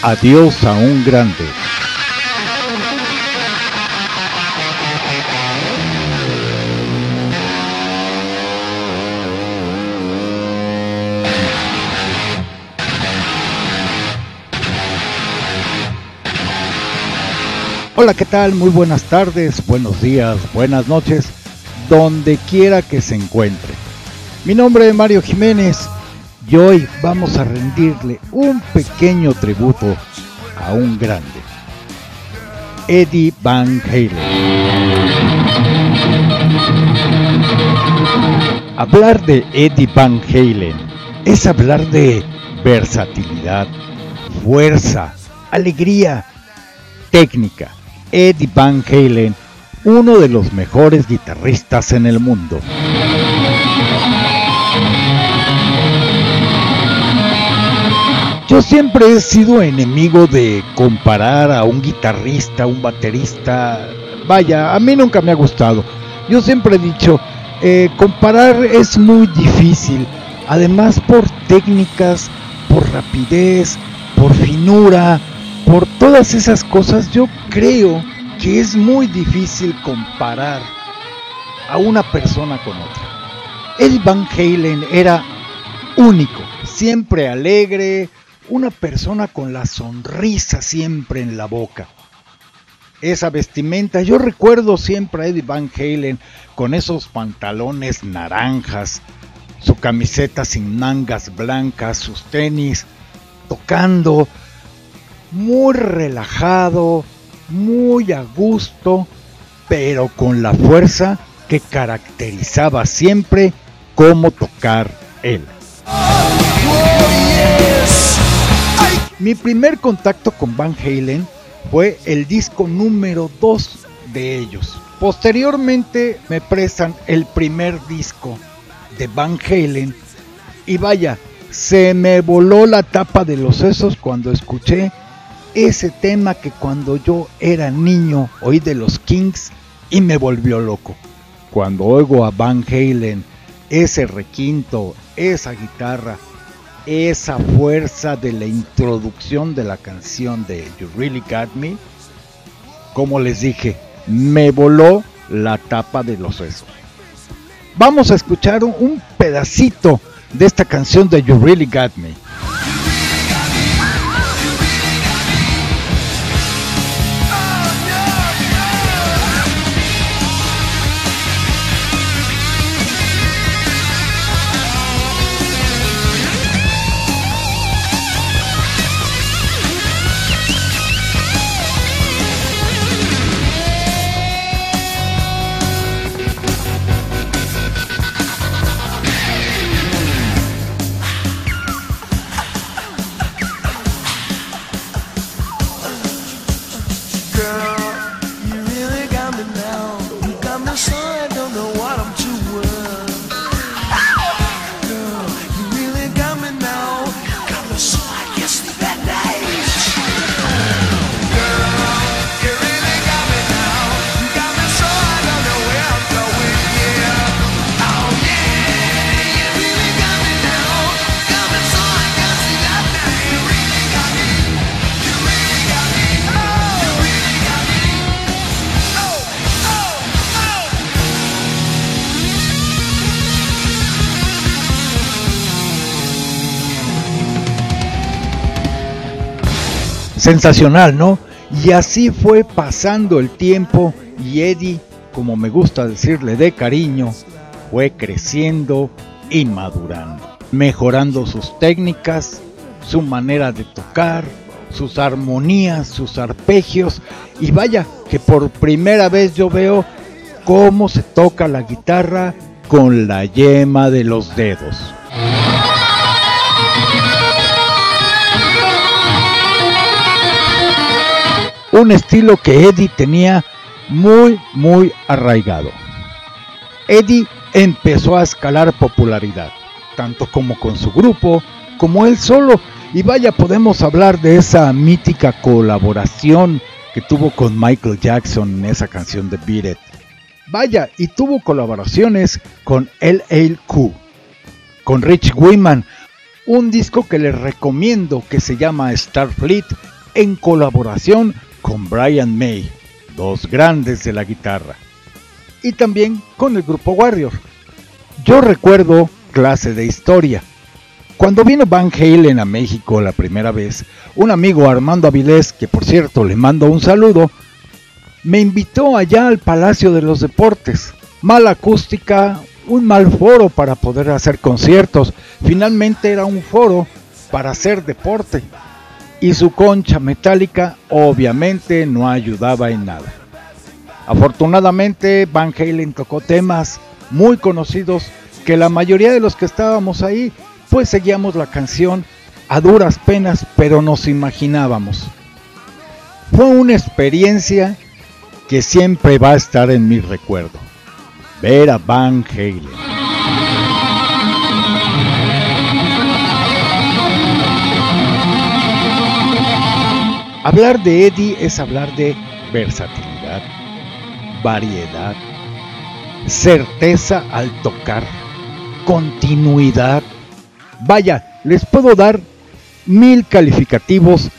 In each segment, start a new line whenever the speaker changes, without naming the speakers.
Adiós a un grande. Hola, ¿qué tal? Muy buenas tardes, buenos días, buenas noches, donde quiera que se encuentre. Mi nombre es Mario Jiménez y hoy vamos a rendirle un pequeño tributo a un grande, Eddie Van Halen. Hablar de Eddie Van Halen es hablar de versatilidad, fuerza, alegría, técnica Eddie Van Halen, uno de los mejores guitarristas en el mundo. Yo siempre he sido enemigo de comparar a un guitarrista, un baterista. Vaya, a mí nunca me ha gustado. Yo siempre he dicho, eh, comparar es muy difícil. Además por técnicas, por rapidez, por finura, por todas esas cosas yo creo que es muy difícil comparar a una persona con otra. Eddie Van Halen era único, siempre alegre, una persona con la sonrisa siempre en la boca. Esa vestimenta, yo recuerdo siempre a Eddie Van Halen con esos pantalones naranjas, su camiseta sin mangas blancas, sus tenis, tocando muy relajado, muy a gusto, pero con la fuerza que caracterizaba siempre cómo tocar él. Mi primer contacto con Van Halen fue el disco número 2 de ellos. Posteriormente me prestan el primer disco de Van Halen y vaya, se me voló la tapa de los sesos cuando escuché ese tema que cuando yo era niño oí de los Kings y me volvió loco. Cuando oigo a Van Halen, ese requinto, esa guitarra, esa fuerza de la introducción de la canción de You Really Got Me, como les dije, me voló la tapa de los sesos. Vamos a escuchar un pedacito de esta canción de You Really Got Me. Sensacional, ¿no? Y así fue pasando el tiempo y Eddie, como me gusta decirle de cariño, fue creciendo y madurando, mejorando sus técnicas, su manera de tocar, sus armonías, sus arpegios y vaya que por primera vez yo veo cómo se toca la guitarra con la yema de los dedos. Un estilo que Eddie tenía muy, muy arraigado. Eddie empezó a escalar popularidad, tanto como con su grupo, como él solo. Y vaya, podemos hablar de esa mítica colaboración que tuvo con Michael Jackson en esa canción de Beat. Vaya, y tuvo colaboraciones con LL Cool, con Rich Wiman, un disco que les recomiendo que se llama Starfleet en colaboración con Brian May, dos grandes de la guitarra, y también con el grupo Warrior. Yo recuerdo clase de historia. Cuando vino Van Halen a México la primera vez, un amigo Armando Avilés, que por cierto le mando un saludo, me invitó allá al Palacio de los Deportes. Mala acústica, un mal foro para poder hacer conciertos. Finalmente era un foro para hacer deporte. Y su concha metálica obviamente no ayudaba en nada. Afortunadamente Van Halen tocó temas muy conocidos que la mayoría de los que estábamos ahí pues seguíamos la canción a duras penas pero nos imaginábamos. Fue una experiencia que siempre va a estar en mi recuerdo. Ver a Van Halen. Hablar de Eddie es hablar de versatilidad, variedad, certeza al tocar, continuidad. Vaya, les puedo dar mil calificativos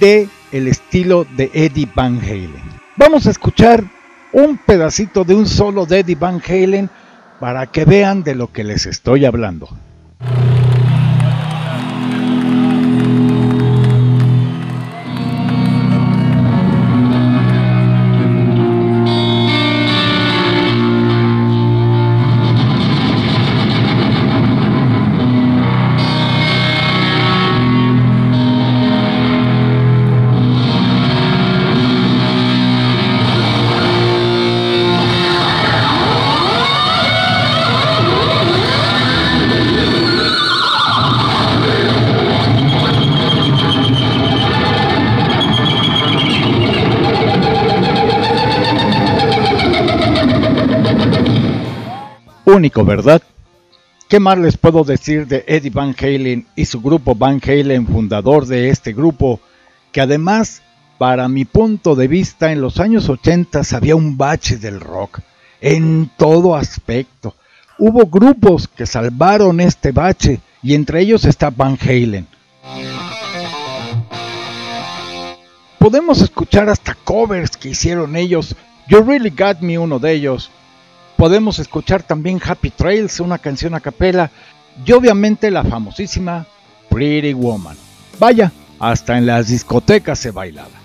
de el estilo de Eddie Van Halen. Vamos a escuchar un pedacito de un solo de Eddie Van Halen para que vean de lo que les estoy hablando. Único, ¿verdad? ¿Qué más les puedo decir de Eddie Van Halen y su grupo Van Halen, fundador de este grupo, que además, para mi punto de vista, en los años 80 había un bache del rock, en todo aspecto. Hubo grupos que salvaron este bache, y entre ellos está Van Halen. Podemos escuchar hasta covers que hicieron ellos. You Really Got Me, uno de ellos podemos escuchar también Happy Trails, una canción a capela, y obviamente la famosísima Pretty Woman. Vaya, hasta en las discotecas se bailaba.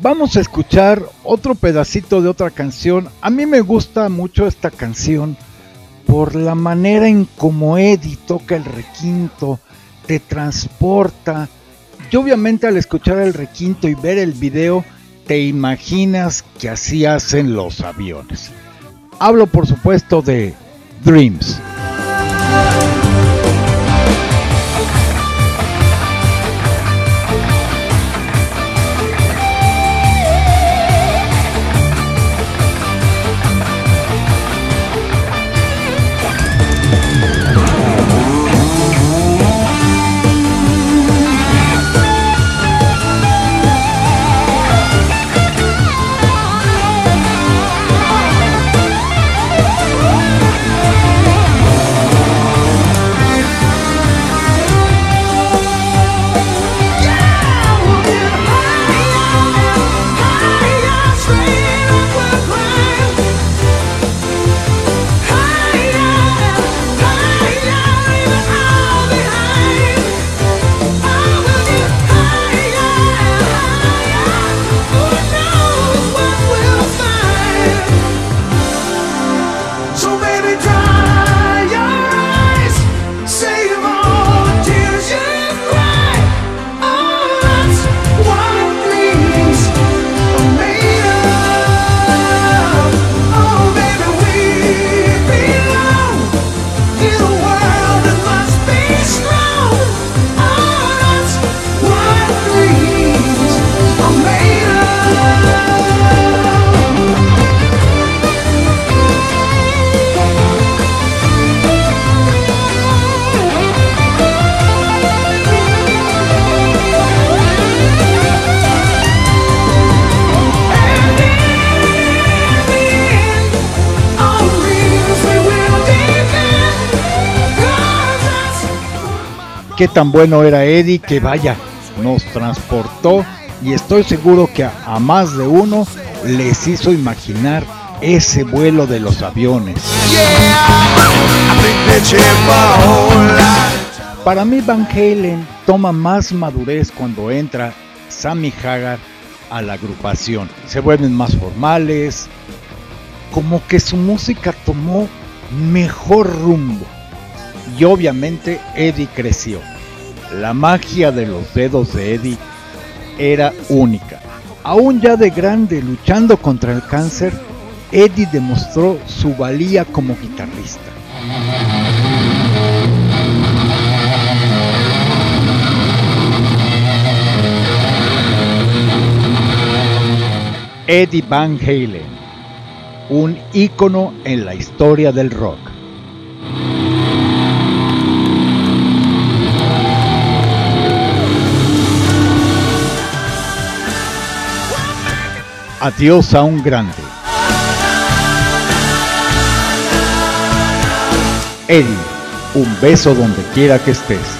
Vamos a escuchar otro pedacito de otra canción. A mí me gusta mucho esta canción por la manera en como Eddie toca el requinto, te transporta. Y obviamente al escuchar el requinto y ver el video, te imaginas que así hacen los aviones. Hablo por supuesto de Dreams. Qué tan bueno era Eddie que vaya, nos transportó y estoy seguro que a, más de uno les hizo imaginar ese vuelo de los aviones. Para mí Van Halen toma más madurez cuando entra Sammy Hagar a la agrupación. Se vuelven más formales, como que su música tomó mejor rumbo. Y obviamente Eddie creció. La magia de los dedos de Eddie era única. Aún ya de grande luchando contra el cáncer, Eddie demostró su valía como guitarrista. Eddie Van Halen, un ícono en la historia del rock. Adiós a un grande. Eddie, un beso donde quiera que estés.